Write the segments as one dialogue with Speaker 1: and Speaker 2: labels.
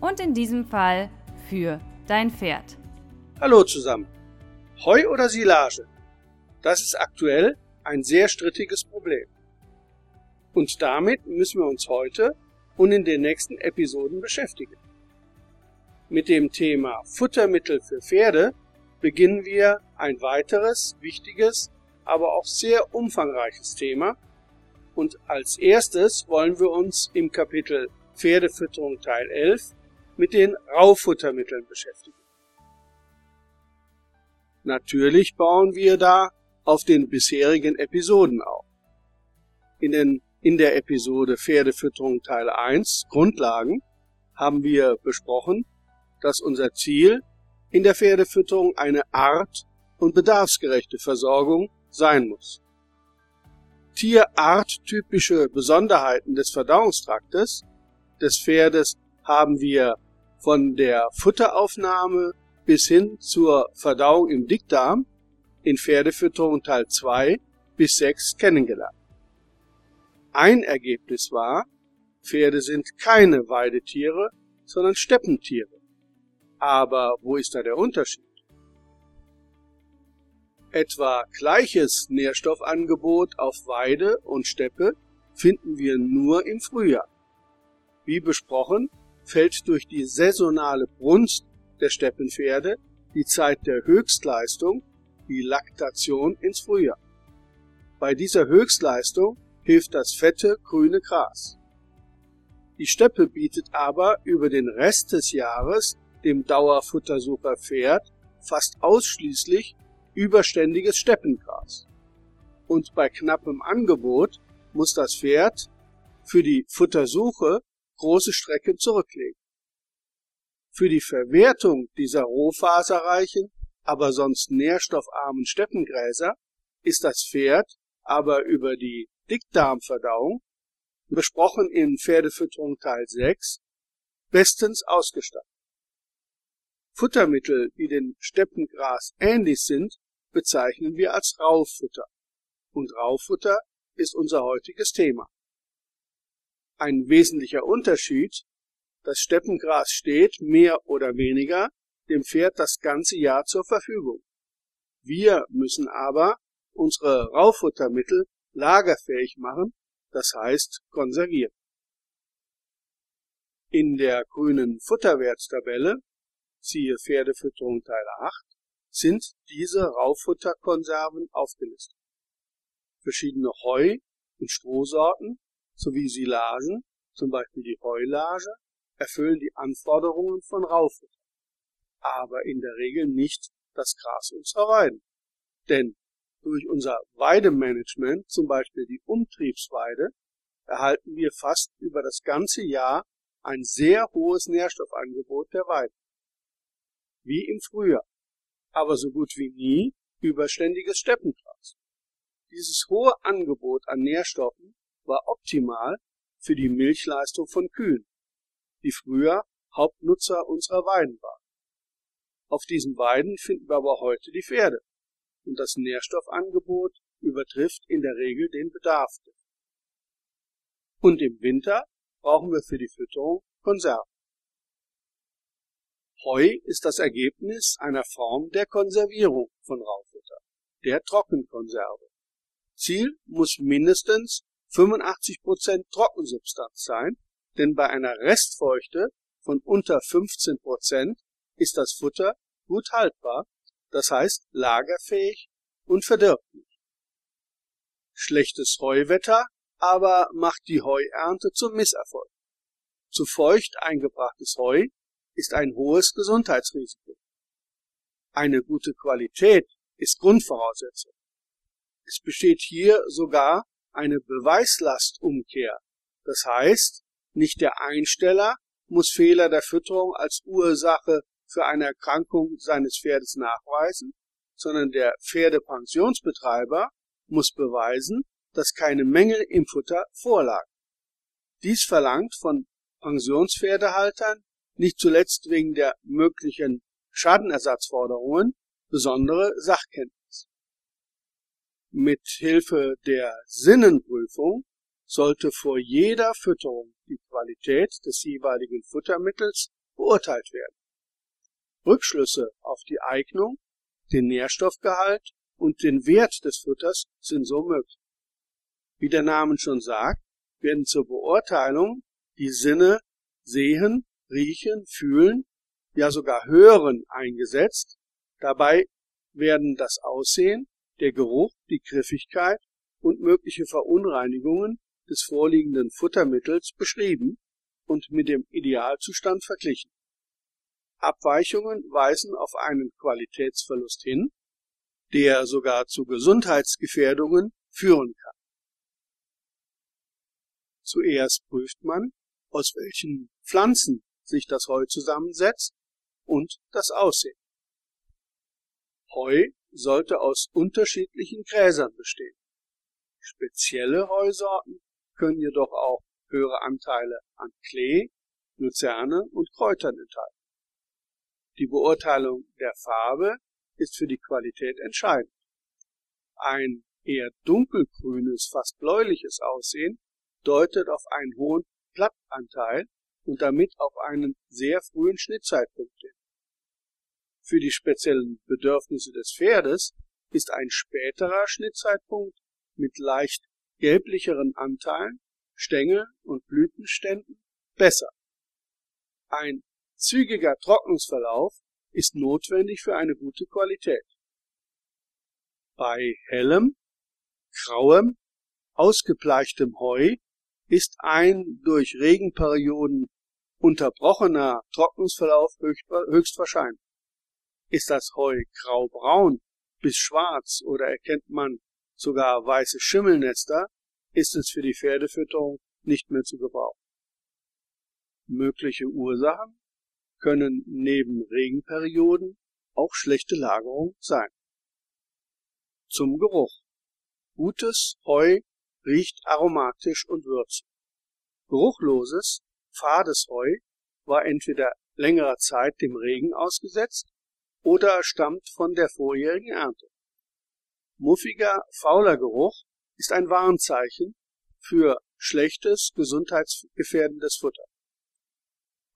Speaker 1: Und in diesem Fall für dein Pferd.
Speaker 2: Hallo zusammen. Heu oder Silage? Das ist aktuell ein sehr strittiges Problem. Und damit müssen wir uns heute und in den nächsten Episoden beschäftigen. Mit dem Thema Futtermittel für Pferde beginnen wir ein weiteres, wichtiges, aber auch sehr umfangreiches Thema. Und als erstes wollen wir uns im Kapitel Pferdefütterung Teil 11 mit den Rauffuttermitteln beschäftigen. Natürlich bauen wir da auf den bisherigen Episoden auf. In, den, in der Episode Pferdefütterung Teil 1 Grundlagen haben wir besprochen, dass unser Ziel in der Pferdefütterung eine art- und bedarfsgerechte Versorgung sein muss. Tierarttypische Besonderheiten des Verdauungstraktes des Pferdes haben wir von der Futteraufnahme bis hin zur Verdauung im Dickdarm in Pferdefütterung Teil 2 bis 6 kennengelernt. Ein Ergebnis war, Pferde sind keine Weidetiere, sondern Steppentiere. Aber wo ist da der Unterschied? Etwa gleiches Nährstoffangebot auf Weide und Steppe finden wir nur im Frühjahr. Wie besprochen, fällt durch die saisonale Brunst der Steppenpferde die Zeit der Höchstleistung, die Laktation, ins Frühjahr. Bei dieser Höchstleistung hilft das fette grüne Gras. Die Steppe bietet aber über den Rest des Jahres dem Dauerfuttersucher Pferd fast ausschließlich überständiges Steppengras. Und bei knappem Angebot muss das Pferd für die Futtersuche große Strecken zurücklegen. Für die Verwertung dieser rohfaserreichen, aber sonst nährstoffarmen Steppengräser ist das Pferd aber über die Dickdarmverdauung, besprochen in Pferdefütterung Teil 6, bestens ausgestattet. Futtermittel, die dem Steppengras ähnlich sind, bezeichnen wir als Raufutter. Und Raufutter ist unser heutiges Thema. Ein wesentlicher Unterschied, das Steppengras steht mehr oder weniger dem Pferd das ganze Jahr zur Verfügung. Wir müssen aber unsere Raufuttermittel lagerfähig machen, das heißt konservieren. In der grünen Futterwertstabelle siehe Pferdefütterung Teil 8, sind diese Rauffutterkonserven aufgelistet. Verschiedene Heu- und Strohsorten sowie Silagen, zum Beispiel die Heulage, erfüllen die Anforderungen von Raufutter, aber in der Regel nicht das Gras unserer Weiden. Denn durch unser Weidemanagement, zum Beispiel die Umtriebsweide, erhalten wir fast über das ganze Jahr ein sehr hohes Nährstoffangebot der Weiden wie im Frühjahr, aber so gut wie nie überständiges Steppengras. Dieses hohe Angebot an Nährstoffen war optimal für die Milchleistung von Kühen, die früher Hauptnutzer unserer Weiden waren. Auf diesen Weiden finden wir aber heute die Pferde und das Nährstoffangebot übertrifft in der Regel den Bedarf. Und im Winter brauchen wir für die Fütterung Konserven. Heu ist das Ergebnis einer Form der Konservierung von Raufutter, der Trockenkonserve. Ziel muss mindestens 85% Trockensubstanz sein, denn bei einer Restfeuchte von unter 15% ist das Futter gut haltbar, das heißt lagerfähig und verdirbt nicht. Schlechtes Heuwetter aber macht die Heuernte zum Misserfolg. Zu feucht eingebrachtes Heu ist ein hohes Gesundheitsrisiko. Eine gute Qualität ist Grundvoraussetzung. Es besteht hier sogar eine Beweislastumkehr. Das heißt, nicht der Einsteller muss Fehler der Fütterung als Ursache für eine Erkrankung seines Pferdes nachweisen, sondern der Pferdepensionsbetreiber muss beweisen, dass keine Mängel im Futter vorlagen. Dies verlangt von Pensionspferdehaltern nicht zuletzt wegen der möglichen Schadenersatzforderungen besondere Sachkenntnis. Mit Hilfe der Sinnenprüfung sollte vor jeder Fütterung die Qualität des jeweiligen Futtermittels beurteilt werden. Rückschlüsse auf die Eignung, den Nährstoffgehalt und den Wert des Futters sind so möglich. Wie der Name schon sagt, werden zur Beurteilung die Sinne sehen, riechen, fühlen, ja sogar hören eingesetzt. Dabei werden das Aussehen, der Geruch, die Griffigkeit und mögliche Verunreinigungen des vorliegenden Futtermittels beschrieben und mit dem Idealzustand verglichen. Abweichungen weisen auf einen Qualitätsverlust hin, der sogar zu Gesundheitsgefährdungen führen kann. Zuerst prüft man, aus welchen Pflanzen sich das Heu zusammensetzt und das Aussehen. Heu sollte aus unterschiedlichen Gräsern bestehen. Spezielle Heusorten können jedoch auch höhere Anteile an Klee, Luzerne und Kräutern enthalten. Die Beurteilung der Farbe ist für die Qualität entscheidend. Ein eher dunkelgrünes, fast bläuliches Aussehen deutet auf einen hohen Plattanteil und damit auf einen sehr frühen Schnittzeitpunkt hin. Für die speziellen Bedürfnisse des Pferdes ist ein späterer Schnittzeitpunkt mit leicht gelblicheren Anteilen, Stängel und Blütenständen besser. Ein zügiger Trocknungsverlauf ist notwendig für eine gute Qualität. Bei hellem, grauem, ausgebleichtem Heu ist ein durch Regenperioden unterbrochener Trocknungsverlauf höchstwahrscheinlich. Ist das Heu graubraun bis schwarz oder erkennt man sogar weiße Schimmelnester, ist es für die Pferdefütterung nicht mehr zu gebrauchen. Mögliche Ursachen können neben Regenperioden auch schlechte Lagerung sein. Zum Geruch. Gutes Heu riecht aromatisch und würzig. Geruchloses, fades Heu war entweder längerer Zeit dem Regen ausgesetzt oder stammt von der vorjährigen Ernte. Muffiger, fauler Geruch ist ein Warnzeichen für schlechtes, gesundheitsgefährdendes Futter.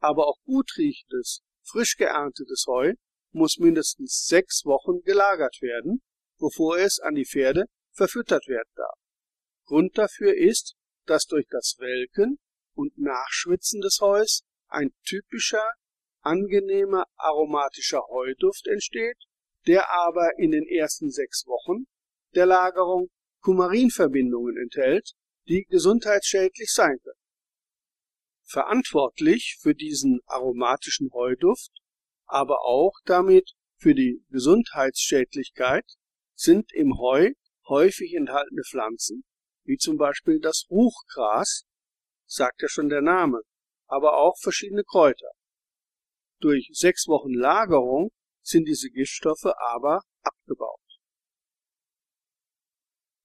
Speaker 2: Aber auch gut riechendes, frisch geerntetes Heu muss mindestens sechs Wochen gelagert werden, bevor es an die Pferde verfüttert werden darf. Grund dafür ist, dass durch das Welken und Nachschwitzen des Heus ein typischer, angenehmer aromatischer Heuduft entsteht, der aber in den ersten sechs Wochen der Lagerung Kumarinverbindungen enthält, die gesundheitsschädlich sein können. Verantwortlich für diesen aromatischen Heuduft, aber auch damit für die Gesundheitsschädlichkeit sind im Heu häufig enthaltene Pflanzen, wie zum Beispiel das Ruchgras, sagt ja schon der Name, aber auch verschiedene Kräuter. Durch sechs Wochen Lagerung sind diese Giftstoffe aber abgebaut.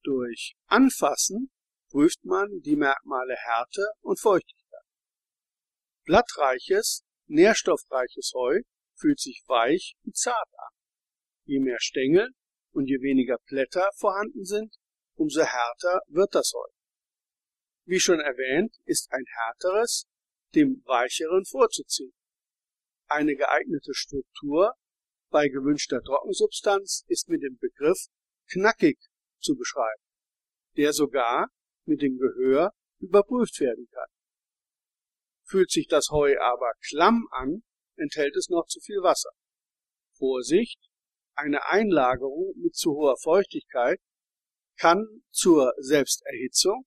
Speaker 2: Durch Anfassen prüft man die Merkmale Härte und Feuchtigkeit. Blattreiches, nährstoffreiches Heu fühlt sich weich und zart an. Je mehr Stängel und je weniger Blätter vorhanden sind, umso härter wird das Heu. Wie schon erwähnt, ist ein härteres dem weicheren vorzuziehen. Eine geeignete Struktur bei gewünschter Trockensubstanz ist mit dem Begriff knackig zu beschreiben, der sogar mit dem Gehör überprüft werden kann. Fühlt sich das Heu aber klamm an, enthält es noch zu viel Wasser. Vorsicht, eine Einlagerung mit zu hoher Feuchtigkeit kann zur Selbsterhitzung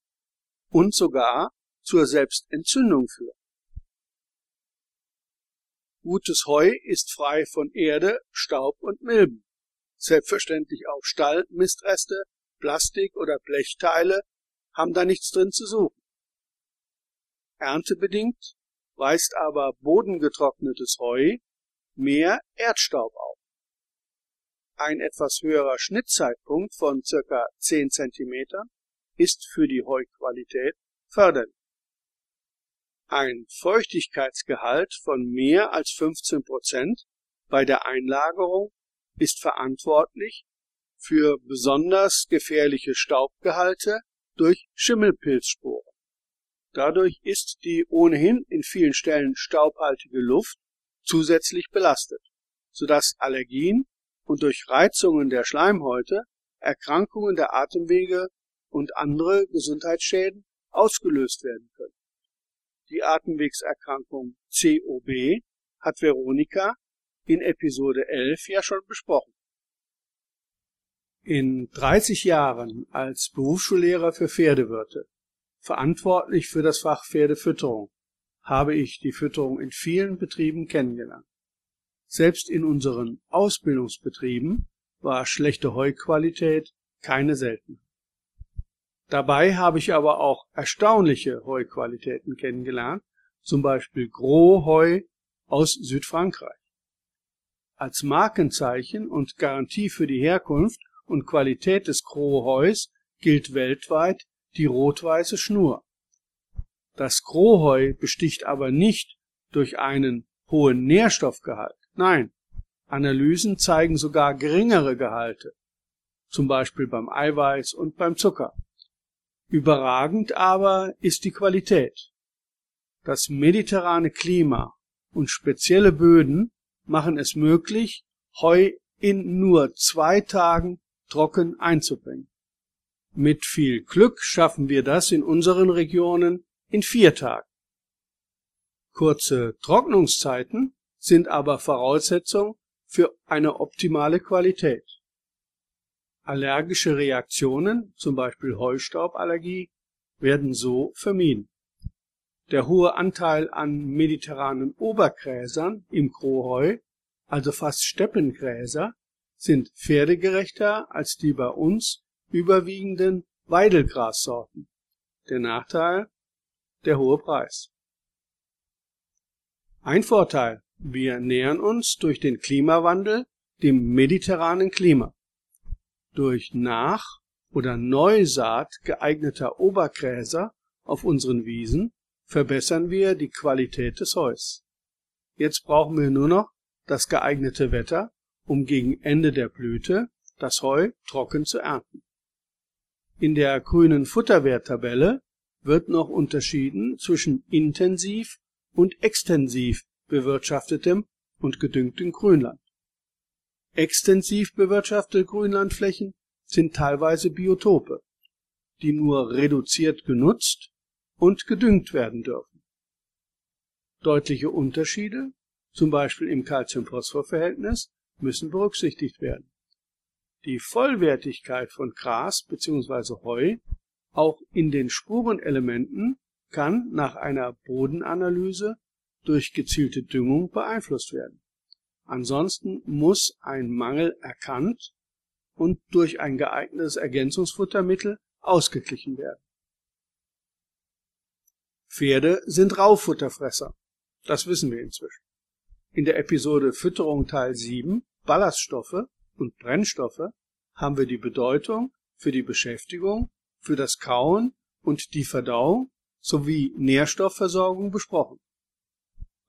Speaker 2: und sogar zur Selbstentzündung führen. Gutes Heu ist frei von Erde, Staub und Milben. Selbstverständlich auch Stall, Mistreste, Plastik oder Blechteile haben da nichts drin zu suchen. Erntebedingt weist aber bodengetrocknetes Heu mehr Erdstaub auf. Ein etwas höherer Schnittzeitpunkt von circa 10 cm ist für die Heuqualität förderlich. Ein Feuchtigkeitsgehalt von mehr als 15 Prozent bei der Einlagerung ist verantwortlich für besonders gefährliche Staubgehalte durch Schimmelpilzsporen. Dadurch ist die ohnehin in vielen Stellen staubhaltige Luft zusätzlich belastet, sodass Allergien und durch Reizungen der Schleimhäute Erkrankungen der Atemwege und andere Gesundheitsschäden ausgelöst werden können. Die Atemwegserkrankung COB hat Veronika in Episode 11 ja schon besprochen. In 30 Jahren als Berufsschullehrer für Pferdewirte, verantwortlich für das Fach Pferdefütterung, habe ich die Fütterung in vielen Betrieben kennengelernt. Selbst in unseren Ausbildungsbetrieben war schlechte Heuqualität keine Seltenheit. Dabei habe ich aber auch erstaunliche Heuqualitäten kennengelernt, zum Beispiel Gros Heu aus Südfrankreich. Als Markenzeichen und Garantie für die Herkunft und Qualität des Gros Heus gilt weltweit die rot-weiße Schnur. Das Krohheu besticht aber nicht durch einen hohen Nährstoffgehalt. Nein, Analysen zeigen sogar geringere Gehalte, zum Beispiel beim Eiweiß und beim Zucker. Überragend aber ist die Qualität. Das mediterrane Klima und spezielle Böden machen es möglich, Heu in nur zwei Tagen trocken einzubringen. Mit viel Glück schaffen wir das in unseren Regionen in vier Tagen. Kurze Trocknungszeiten sind aber Voraussetzung für eine optimale Qualität. Allergische Reaktionen, zum Beispiel Heustauballergie, werden so vermieden. Der hohe Anteil an mediterranen Obergräsern im Krohheu, also fast Steppengräser, sind pferdegerechter als die bei uns überwiegenden Weidelgrassorten. Der Nachteil der hohe Preis. Ein Vorteil, wir nähern uns durch den Klimawandel dem mediterranen Klima. Durch Nach- oder Neusaat geeigneter Obergräser auf unseren Wiesen verbessern wir die Qualität des Heus. Jetzt brauchen wir nur noch das geeignete Wetter, um gegen Ende der Blüte das Heu trocken zu ernten. In der grünen Futterwerttabelle wird noch unterschieden zwischen intensiv und extensiv bewirtschaftetem und gedüngtem Grünland. Extensiv bewirtschaftete Grünlandflächen sind teilweise Biotope, die nur reduziert genutzt und gedüngt werden dürfen. Deutliche Unterschiede, zum Beispiel im Calcium-Phosphor-Verhältnis, müssen berücksichtigt werden. Die Vollwertigkeit von Gras bzw. Heu auch in den Spurenelementen kann nach einer Bodenanalyse durch gezielte Düngung beeinflusst werden. Ansonsten muss ein Mangel erkannt und durch ein geeignetes Ergänzungsfuttermittel ausgeglichen werden. Pferde sind Raufutterfresser. Das wissen wir inzwischen. In der Episode Fütterung Teil 7 Ballaststoffe und Brennstoffe haben wir die Bedeutung für die Beschäftigung für das Kauen und die Verdauung sowie Nährstoffversorgung besprochen.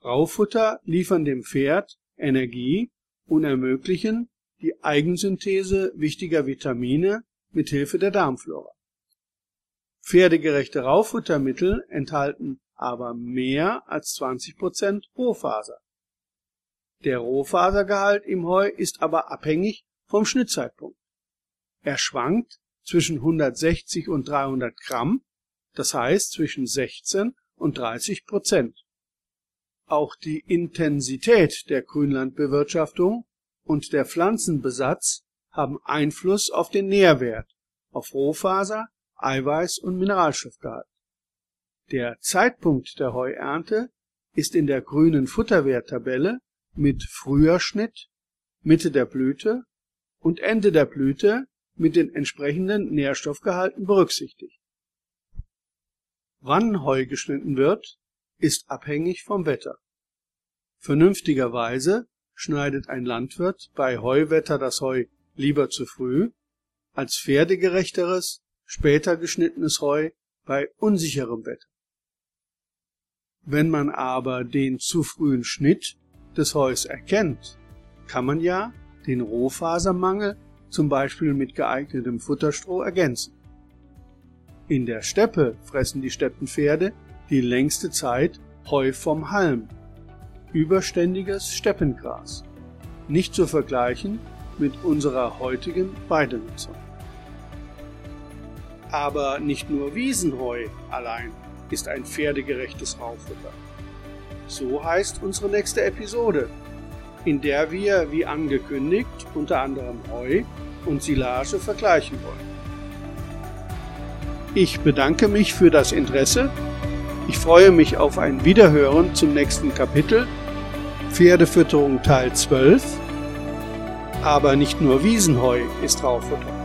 Speaker 2: Raufutter liefern dem Pferd Energie und ermöglichen die Eigensynthese wichtiger Vitamine mit Hilfe der Darmflora. Pferdegerechte Raufuttermittel enthalten aber mehr als 20 Prozent Rohfaser. Der Rohfasergehalt im Heu ist aber abhängig vom Schnittzeitpunkt. Er schwankt zwischen 160 und 300 Gramm, das heißt zwischen 16 und 30 Prozent. Auch die Intensität der Grünlandbewirtschaftung und der Pflanzenbesatz haben Einfluss auf den Nährwert, auf Rohfaser, Eiweiß und Mineralstoffgehalt. Der Zeitpunkt der Heuernte ist in der grünen Futterwerttabelle mit Frühjahrschnitt, Mitte der Blüte und Ende der Blüte mit den entsprechenden Nährstoffgehalten berücksichtigt. Wann Heu geschnitten wird, ist abhängig vom Wetter. Vernünftigerweise schneidet ein Landwirt bei Heuwetter das Heu lieber zu früh, als pferdegerechteres, später geschnittenes Heu bei unsicherem Wetter. Wenn man aber den zu frühen Schnitt des Heus erkennt, kann man ja den Rohfasermangel zum Beispiel mit geeignetem Futterstroh ergänzen. In der Steppe fressen die Steppenpferde die längste Zeit Heu vom Halm, überständiges Steppengras, nicht zu vergleichen mit unserer heutigen Weidenutzung. Aber nicht nur Wiesenheu allein ist ein pferdegerechtes Raufutter. So heißt unsere nächste Episode, in der wir, wie angekündigt, unter anderem Heu und Silage vergleichen wollen. Ich bedanke mich für das Interesse. Ich freue mich auf ein Wiederhören zum nächsten Kapitel Pferdefütterung Teil 12. Aber nicht nur Wiesenheu ist Raufutter.